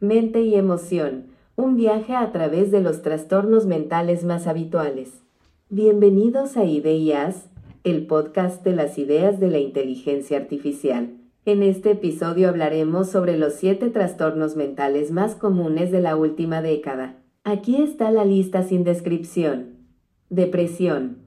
mente y emoción, un viaje a través de los trastornos mentales más habituales. Bienvenidos a Ideas, el podcast de las ideas de la inteligencia artificial. En este episodio hablaremos sobre los siete trastornos mentales más comunes de la última década. Aquí está la lista sin descripción. Depresión,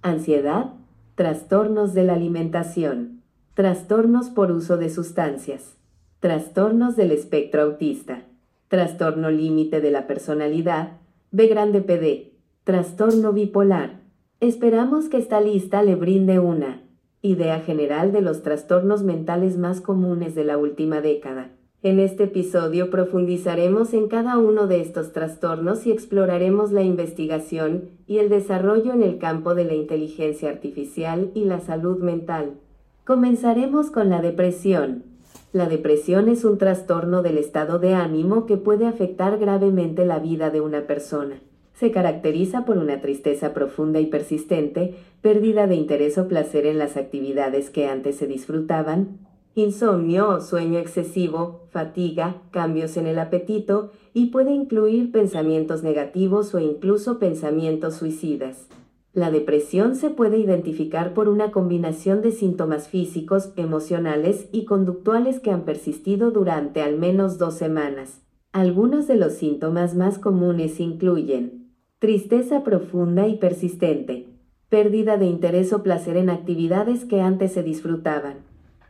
ansiedad, trastornos de la alimentación, trastornos por uso de sustancias, trastornos del espectro autista, trastorno límite de la personalidad, B grande PD, trastorno bipolar. Esperamos que esta lista le brinde una idea general de los trastornos mentales más comunes de la última década. En este episodio profundizaremos en cada uno de estos trastornos y exploraremos la investigación y el desarrollo en el campo de la inteligencia artificial y la salud mental. Comenzaremos con la depresión. La depresión es un trastorno del estado de ánimo que puede afectar gravemente la vida de una persona. Se caracteriza por una tristeza profunda y persistente, pérdida de interés o placer en las actividades que antes se disfrutaban, insomnio o sueño excesivo, fatiga, cambios en el apetito y puede incluir pensamientos negativos o incluso pensamientos suicidas. La depresión se puede identificar por una combinación de síntomas físicos, emocionales y conductuales que han persistido durante al menos dos semanas. Algunos de los síntomas más comunes incluyen tristeza profunda y persistente, pérdida de interés o placer en actividades que antes se disfrutaban,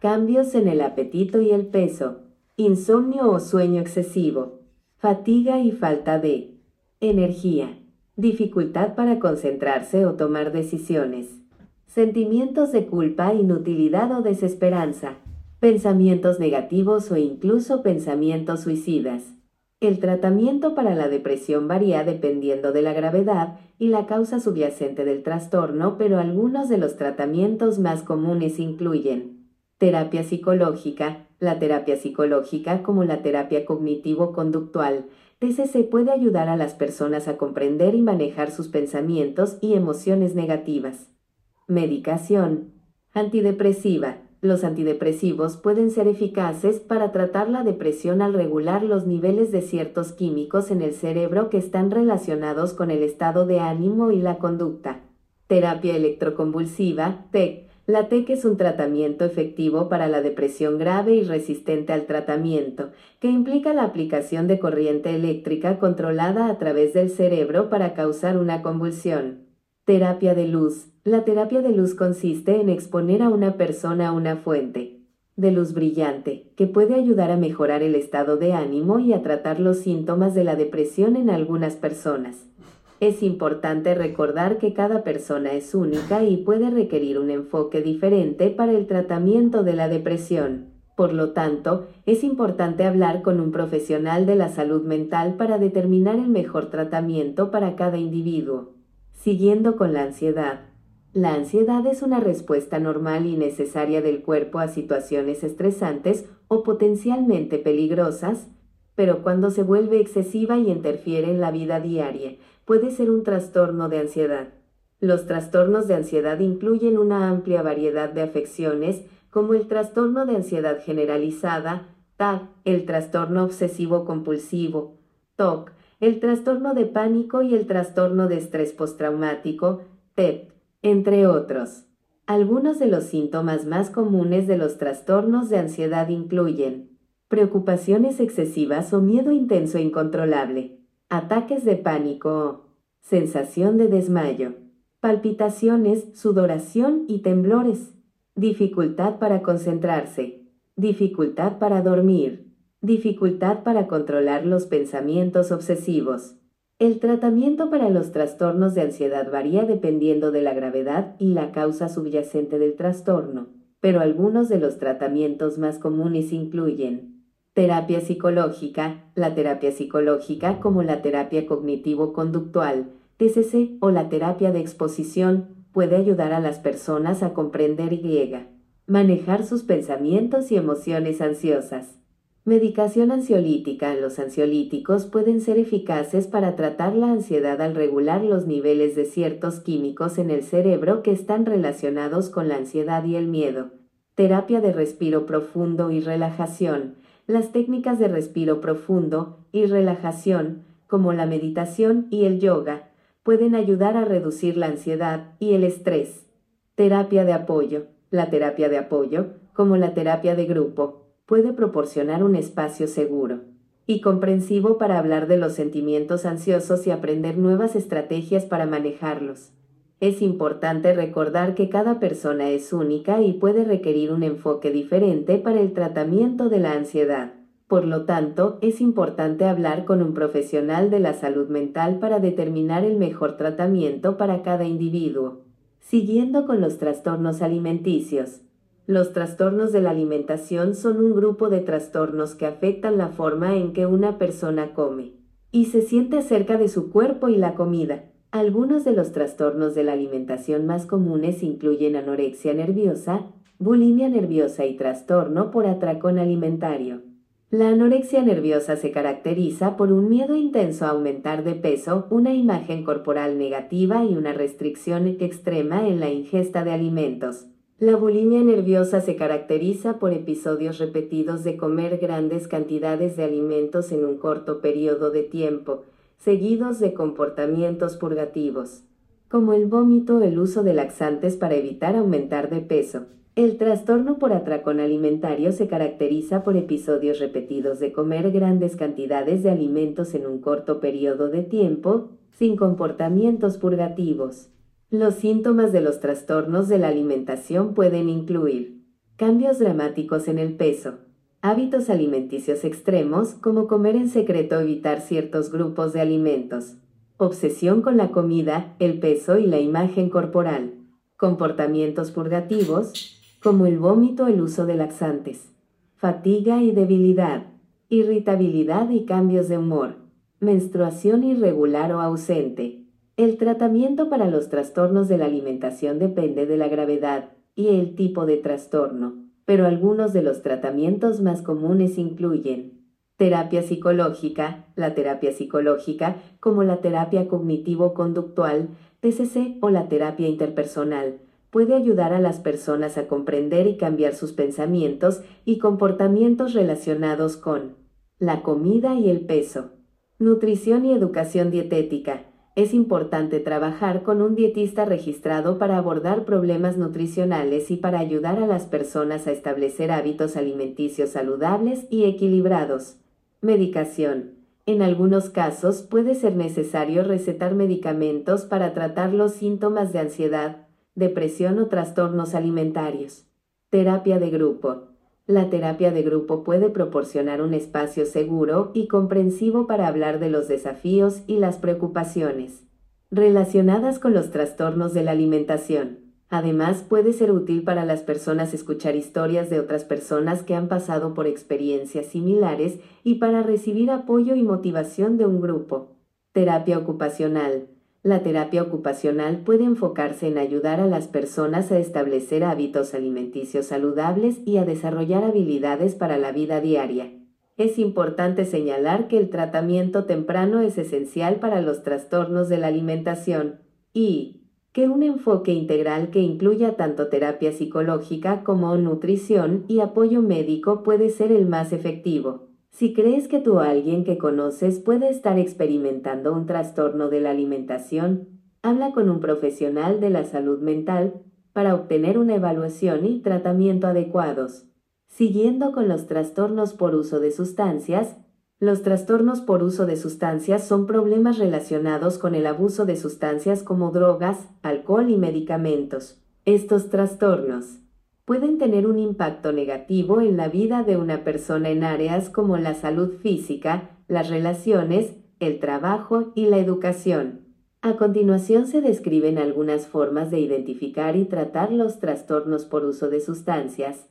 cambios en el apetito y el peso, insomnio o sueño excesivo, fatiga y falta de energía, dificultad para concentrarse o tomar decisiones, sentimientos de culpa, inutilidad o desesperanza, pensamientos negativos o incluso pensamientos suicidas. El tratamiento para la depresión varía dependiendo de la gravedad y la causa subyacente del trastorno, pero algunos de los tratamientos más comunes incluyen Terapia psicológica. La terapia psicológica, como la terapia cognitivo-conductual, TCC puede ayudar a las personas a comprender y manejar sus pensamientos y emociones negativas. Medicación. Antidepresiva. Los antidepresivos pueden ser eficaces para tratar la depresión al regular los niveles de ciertos químicos en el cerebro que están relacionados con el estado de ánimo y la conducta. Terapia electroconvulsiva, TEC la TEC es un tratamiento efectivo para la depresión grave y resistente al tratamiento, que implica la aplicación de corriente eléctrica controlada a través del cerebro para causar una convulsión. Terapia de luz. La terapia de luz consiste en exponer a una persona a una fuente de luz brillante, que puede ayudar a mejorar el estado de ánimo y a tratar los síntomas de la depresión en algunas personas. Es importante recordar que cada persona es única y puede requerir un enfoque diferente para el tratamiento de la depresión. Por lo tanto, es importante hablar con un profesional de la salud mental para determinar el mejor tratamiento para cada individuo. Siguiendo con la ansiedad. La ansiedad es una respuesta normal y necesaria del cuerpo a situaciones estresantes o potencialmente peligrosas, pero cuando se vuelve excesiva y interfiere en la vida diaria, puede ser un trastorno de ansiedad. Los trastornos de ansiedad incluyen una amplia variedad de afecciones, como el trastorno de ansiedad generalizada, TAC, el trastorno obsesivo compulsivo, TOC, el trastorno de pánico y el trastorno de estrés postraumático, TEP, entre otros. Algunos de los síntomas más comunes de los trastornos de ansiedad incluyen preocupaciones excesivas o miedo intenso e incontrolable, ataques de pánico, sensación de desmayo, palpitaciones, sudoración y temblores, dificultad para concentrarse, dificultad para dormir, dificultad para controlar los pensamientos obsesivos. El tratamiento para los trastornos de ansiedad varía dependiendo de la gravedad y la causa subyacente del trastorno, pero algunos de los tratamientos más comunes incluyen Terapia psicológica. La terapia psicológica, como la terapia cognitivo-conductual, TCC o la terapia de exposición, puede ayudar a las personas a comprender y manejar sus pensamientos y emociones ansiosas. Medicación ansiolítica. Los ansiolíticos pueden ser eficaces para tratar la ansiedad al regular los niveles de ciertos químicos en el cerebro que están relacionados con la ansiedad y el miedo. Terapia de respiro profundo y relajación. Las técnicas de respiro profundo y relajación, como la meditación y el yoga, pueden ayudar a reducir la ansiedad y el estrés. Terapia de apoyo. La terapia de apoyo, como la terapia de grupo, puede proporcionar un espacio seguro y comprensivo para hablar de los sentimientos ansiosos y aprender nuevas estrategias para manejarlos. Es importante recordar que cada persona es única y puede requerir un enfoque diferente para el tratamiento de la ansiedad. Por lo tanto, es importante hablar con un profesional de la salud mental para determinar el mejor tratamiento para cada individuo. Siguiendo con los trastornos alimenticios. Los trastornos de la alimentación son un grupo de trastornos que afectan la forma en que una persona come y se siente acerca de su cuerpo y la comida. Algunos de los trastornos de la alimentación más comunes incluyen anorexia nerviosa, bulimia nerviosa y trastorno por atracón alimentario. La anorexia nerviosa se caracteriza por un miedo intenso a aumentar de peso, una imagen corporal negativa y una restricción extrema en la ingesta de alimentos. La bulimia nerviosa se caracteriza por episodios repetidos de comer grandes cantidades de alimentos en un corto periodo de tiempo, seguidos de comportamientos purgativos, como el vómito o el uso de laxantes para evitar aumentar de peso. El trastorno por atracón alimentario se caracteriza por episodios repetidos de comer grandes cantidades de alimentos en un corto periodo de tiempo, sin comportamientos purgativos. Los síntomas de los trastornos de la alimentación pueden incluir cambios dramáticos en el peso, Hábitos alimenticios extremos, como comer en secreto o evitar ciertos grupos de alimentos. Obsesión con la comida, el peso y la imagen corporal. Comportamientos purgativos, como el vómito o el uso de laxantes. Fatiga y debilidad. Irritabilidad y cambios de humor. Menstruación irregular o ausente. El tratamiento para los trastornos de la alimentación depende de la gravedad y el tipo de trastorno pero algunos de los tratamientos más comunes incluyen terapia psicológica, la terapia psicológica como la terapia cognitivo-conductual, TCC o la terapia interpersonal, puede ayudar a las personas a comprender y cambiar sus pensamientos y comportamientos relacionados con la comida y el peso, nutrición y educación dietética, es importante trabajar con un dietista registrado para abordar problemas nutricionales y para ayudar a las personas a establecer hábitos alimenticios saludables y equilibrados. Medicación. En algunos casos puede ser necesario recetar medicamentos para tratar los síntomas de ansiedad, depresión o trastornos alimentarios. Terapia de grupo. La terapia de grupo puede proporcionar un espacio seguro y comprensivo para hablar de los desafíos y las preocupaciones relacionadas con los trastornos de la alimentación. Además, puede ser útil para las personas escuchar historias de otras personas que han pasado por experiencias similares y para recibir apoyo y motivación de un grupo. Terapia ocupacional. La terapia ocupacional puede enfocarse en ayudar a las personas a establecer hábitos alimenticios saludables y a desarrollar habilidades para la vida diaria. Es importante señalar que el tratamiento temprano es esencial para los trastornos de la alimentación y que un enfoque integral que incluya tanto terapia psicológica como nutrición y apoyo médico puede ser el más efectivo. Si crees que tú o alguien que conoces puede estar experimentando un trastorno de la alimentación, habla con un profesional de la salud mental para obtener una evaluación y tratamiento adecuados. Siguiendo con los trastornos por uso de sustancias, los trastornos por uso de sustancias son problemas relacionados con el abuso de sustancias como drogas, alcohol y medicamentos. Estos trastornos pueden tener un impacto negativo en la vida de una persona en áreas como la salud física, las relaciones, el trabajo y la educación. A continuación se describen algunas formas de identificar y tratar los trastornos por uso de sustancias.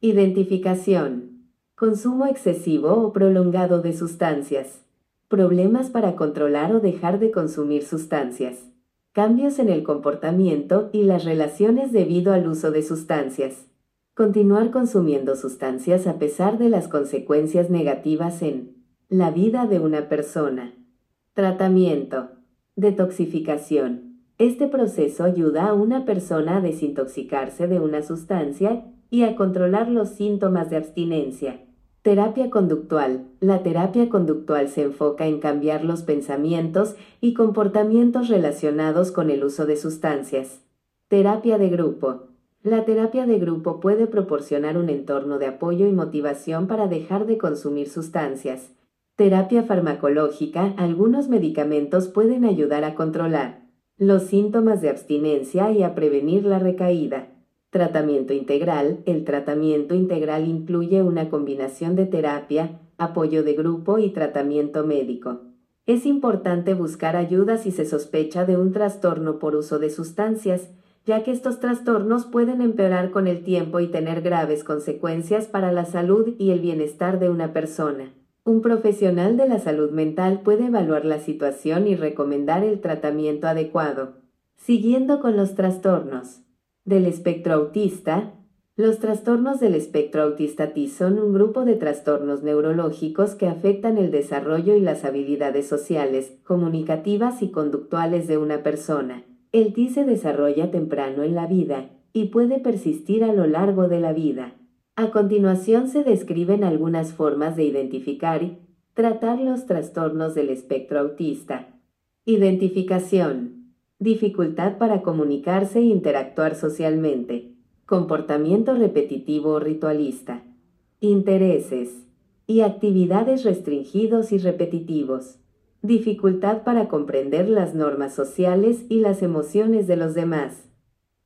Identificación. Consumo excesivo o prolongado de sustancias. Problemas para controlar o dejar de consumir sustancias cambios en el comportamiento y las relaciones debido al uso de sustancias. Continuar consumiendo sustancias a pesar de las consecuencias negativas en la vida de una persona. Tratamiento. Detoxificación. Este proceso ayuda a una persona a desintoxicarse de una sustancia y a controlar los síntomas de abstinencia. Terapia conductual. La terapia conductual se enfoca en cambiar los pensamientos y comportamientos relacionados con el uso de sustancias. Terapia de grupo. La terapia de grupo puede proporcionar un entorno de apoyo y motivación para dejar de consumir sustancias. Terapia farmacológica. Algunos medicamentos pueden ayudar a controlar los síntomas de abstinencia y a prevenir la recaída. Tratamiento integral. El tratamiento integral incluye una combinación de terapia, apoyo de grupo y tratamiento médico. Es importante buscar ayuda si se sospecha de un trastorno por uso de sustancias, ya que estos trastornos pueden empeorar con el tiempo y tener graves consecuencias para la salud y el bienestar de una persona. Un profesional de la salud mental puede evaluar la situación y recomendar el tratamiento adecuado. Siguiendo con los trastornos del espectro autista, los trastornos del espectro autista T son un grupo de trastornos neurológicos que afectan el desarrollo y las habilidades sociales, comunicativas y conductuales de una persona. El T se desarrolla temprano en la vida y puede persistir a lo largo de la vida. A continuación se describen algunas formas de identificar y tratar los trastornos del espectro autista. Identificación dificultad para comunicarse e interactuar socialmente, comportamiento repetitivo o ritualista, intereses y actividades restringidos y repetitivos, dificultad para comprender las normas sociales y las emociones de los demás.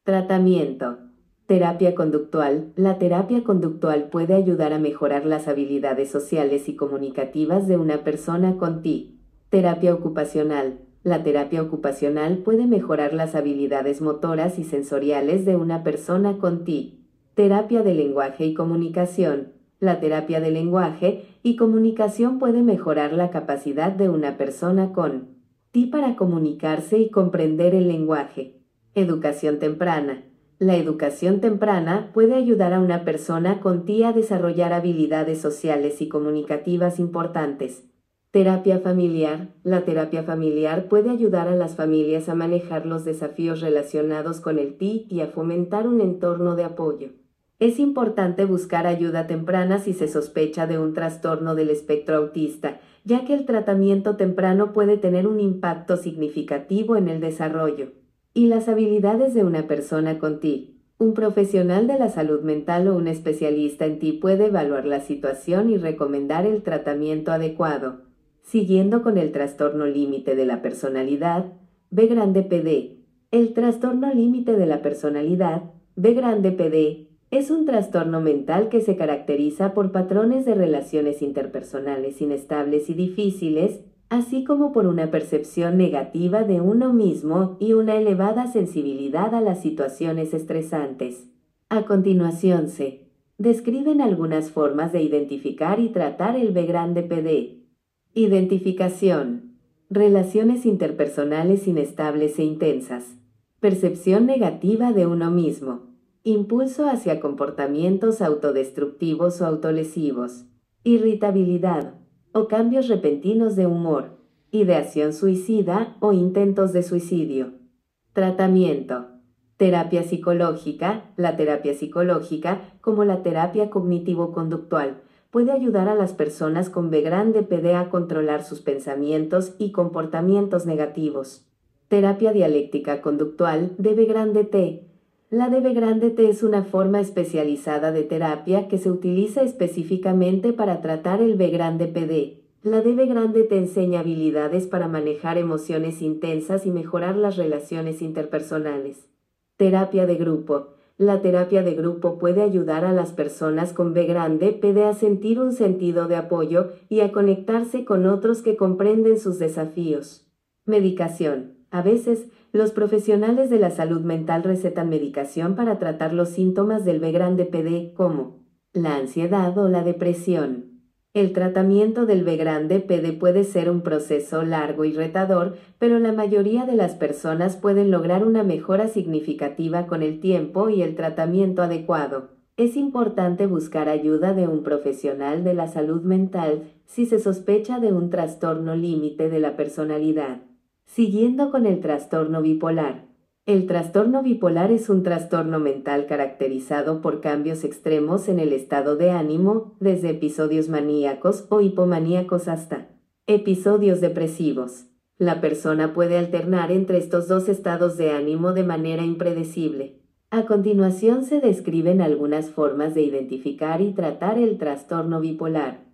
Tratamiento. Terapia conductual. La terapia conductual puede ayudar a mejorar las habilidades sociales y comunicativas de una persona con TI. Terapia ocupacional la terapia ocupacional puede mejorar las habilidades motoras y sensoriales de una persona con TI. Terapia de lenguaje y comunicación. La terapia de lenguaje y comunicación puede mejorar la capacidad de una persona con TI para comunicarse y comprender el lenguaje. Educación temprana. La educación temprana puede ayudar a una persona con TI a desarrollar habilidades sociales y comunicativas importantes. Terapia familiar. La terapia familiar puede ayudar a las familias a manejar los desafíos relacionados con el TI y a fomentar un entorno de apoyo. Es importante buscar ayuda temprana si se sospecha de un trastorno del espectro autista, ya que el tratamiento temprano puede tener un impacto significativo en el desarrollo y las habilidades de una persona con TI. Un profesional de la salud mental o un especialista en TI puede evaluar la situación y recomendar el tratamiento adecuado. Siguiendo con el trastorno límite de la personalidad, B grande PD. El trastorno límite de la personalidad, B grande PD, es un trastorno mental que se caracteriza por patrones de relaciones interpersonales inestables y difíciles, así como por una percepción negativa de uno mismo y una elevada sensibilidad a las situaciones estresantes. A continuación se describen algunas formas de identificar y tratar el B grande PD. Identificación. Relaciones interpersonales inestables e intensas. Percepción negativa de uno mismo. Impulso hacia comportamientos autodestructivos o autolesivos. Irritabilidad o cambios repentinos de humor. Ideación suicida o intentos de suicidio. Tratamiento. Terapia psicológica. La terapia psicológica, como la terapia cognitivo-conductual, puede ayudar a las personas con B grande PD a controlar sus pensamientos y comportamientos negativos. Terapia dialéctica conductual de B grande T. La DB grande T es una forma especializada de terapia que se utiliza específicamente para tratar el B grande PD. La DB grande T enseña habilidades para manejar emociones intensas y mejorar las relaciones interpersonales. Terapia de grupo. La terapia de grupo puede ayudar a las personas con B grande PD a sentir un sentido de apoyo y a conectarse con otros que comprenden sus desafíos. Medicación. A veces, los profesionales de la salud mental recetan medicación para tratar los síntomas del B grande PD como la ansiedad o la depresión. El tratamiento del B grande PD puede ser un proceso largo y retador, pero la mayoría de las personas pueden lograr una mejora significativa con el tiempo y el tratamiento adecuado. Es importante buscar ayuda de un profesional de la salud mental si se sospecha de un trastorno límite de la personalidad. Siguiendo con el trastorno bipolar. El trastorno bipolar es un trastorno mental caracterizado por cambios extremos en el estado de ánimo, desde episodios maníacos o hipomaníacos hasta episodios depresivos. La persona puede alternar entre estos dos estados de ánimo de manera impredecible. A continuación se describen algunas formas de identificar y tratar el trastorno bipolar.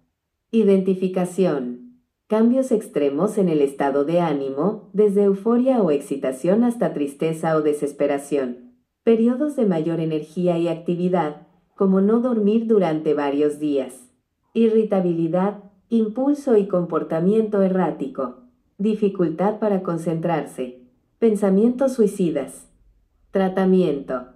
Identificación. Cambios extremos en el estado de ánimo, desde euforia o excitación hasta tristeza o desesperación. Periodos de mayor energía y actividad, como no dormir durante varios días. Irritabilidad, impulso y comportamiento errático. Dificultad para concentrarse. Pensamientos suicidas. Tratamiento.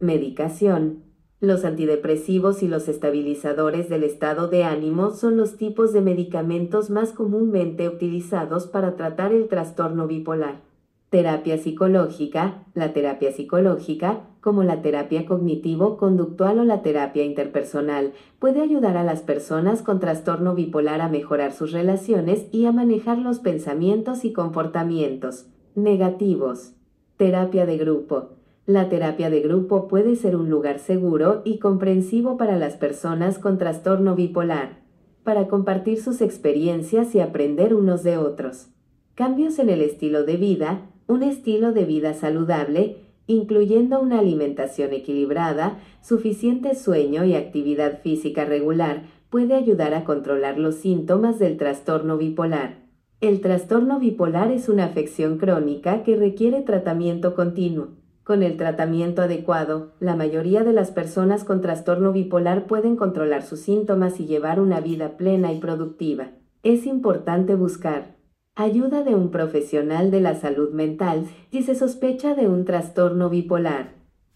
Medicación. Los antidepresivos y los estabilizadores del estado de ánimo son los tipos de medicamentos más comúnmente utilizados para tratar el trastorno bipolar. Terapia psicológica. La terapia psicológica, como la terapia cognitivo-conductual o la terapia interpersonal, puede ayudar a las personas con trastorno bipolar a mejorar sus relaciones y a manejar los pensamientos y comportamientos negativos. Terapia de grupo. La terapia de grupo puede ser un lugar seguro y comprensivo para las personas con trastorno bipolar, para compartir sus experiencias y aprender unos de otros. Cambios en el estilo de vida, un estilo de vida saludable, incluyendo una alimentación equilibrada, suficiente sueño y actividad física regular, puede ayudar a controlar los síntomas del trastorno bipolar. El trastorno bipolar es una afección crónica que requiere tratamiento continuo. Con el tratamiento adecuado, la mayoría de las personas con trastorno bipolar pueden controlar sus síntomas y llevar una vida plena y productiva. Es importante buscar ayuda de un profesional de la salud mental si se sospecha de un trastorno bipolar.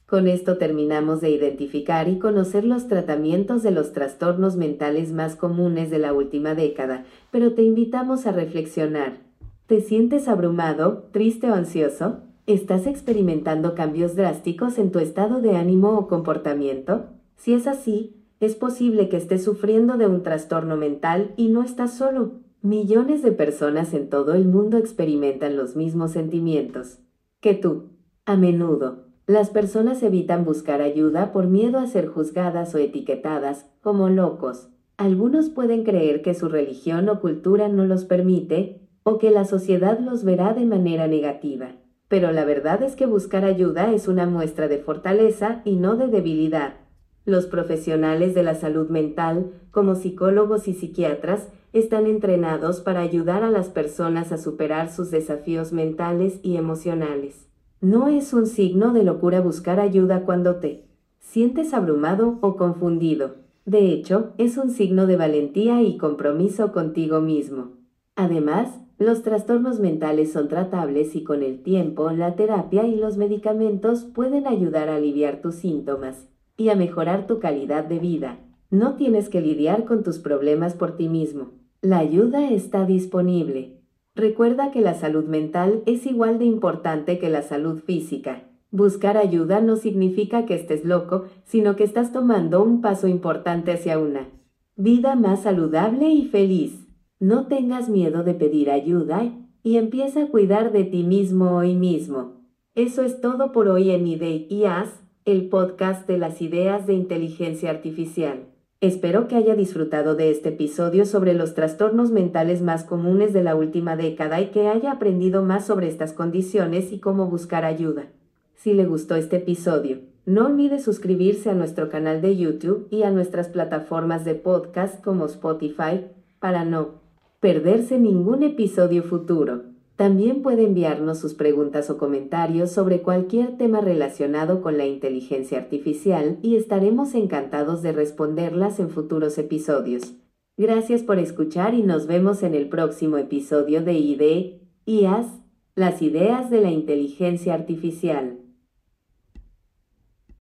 Con esto terminamos de identificar y conocer los tratamientos de los trastornos mentales más comunes de la última década, pero te invitamos a reflexionar. ¿Te sientes abrumado, triste o ansioso? ¿Estás experimentando cambios drásticos en tu estado de ánimo o comportamiento? Si es así, es posible que estés sufriendo de un trastorno mental y no estás solo. Millones de personas en todo el mundo experimentan los mismos sentimientos que tú. A menudo, las personas evitan buscar ayuda por miedo a ser juzgadas o etiquetadas como locos. Algunos pueden creer que su religión o cultura no los permite o que la sociedad los verá de manera negativa pero la verdad es que buscar ayuda es una muestra de fortaleza y no de debilidad. Los profesionales de la salud mental, como psicólogos y psiquiatras, están entrenados para ayudar a las personas a superar sus desafíos mentales y emocionales. No es un signo de locura buscar ayuda cuando te sientes abrumado o confundido. De hecho, es un signo de valentía y compromiso contigo mismo. Además, los trastornos mentales son tratables y con el tiempo la terapia y los medicamentos pueden ayudar a aliviar tus síntomas y a mejorar tu calidad de vida. No tienes que lidiar con tus problemas por ti mismo. La ayuda está disponible. Recuerda que la salud mental es igual de importante que la salud física. Buscar ayuda no significa que estés loco, sino que estás tomando un paso importante hacia una vida más saludable y feliz. No tengas miedo de pedir ayuda y empieza a cuidar de ti mismo hoy mismo. Eso es todo por hoy en IDEI y el podcast de las ideas de inteligencia artificial. Espero que haya disfrutado de este episodio sobre los trastornos mentales más comunes de la última década y que haya aprendido más sobre estas condiciones y cómo buscar ayuda. Si le gustó este episodio, no olvide suscribirse a nuestro canal de YouTube y a nuestras plataformas de podcast como Spotify para no perderse ningún episodio futuro. También puede enviarnos sus preguntas o comentarios sobre cualquier tema relacionado con la inteligencia artificial y estaremos encantados de responderlas en futuros episodios. Gracias por escuchar y nos vemos en el próximo episodio de ID, IAS, las ideas de la inteligencia artificial.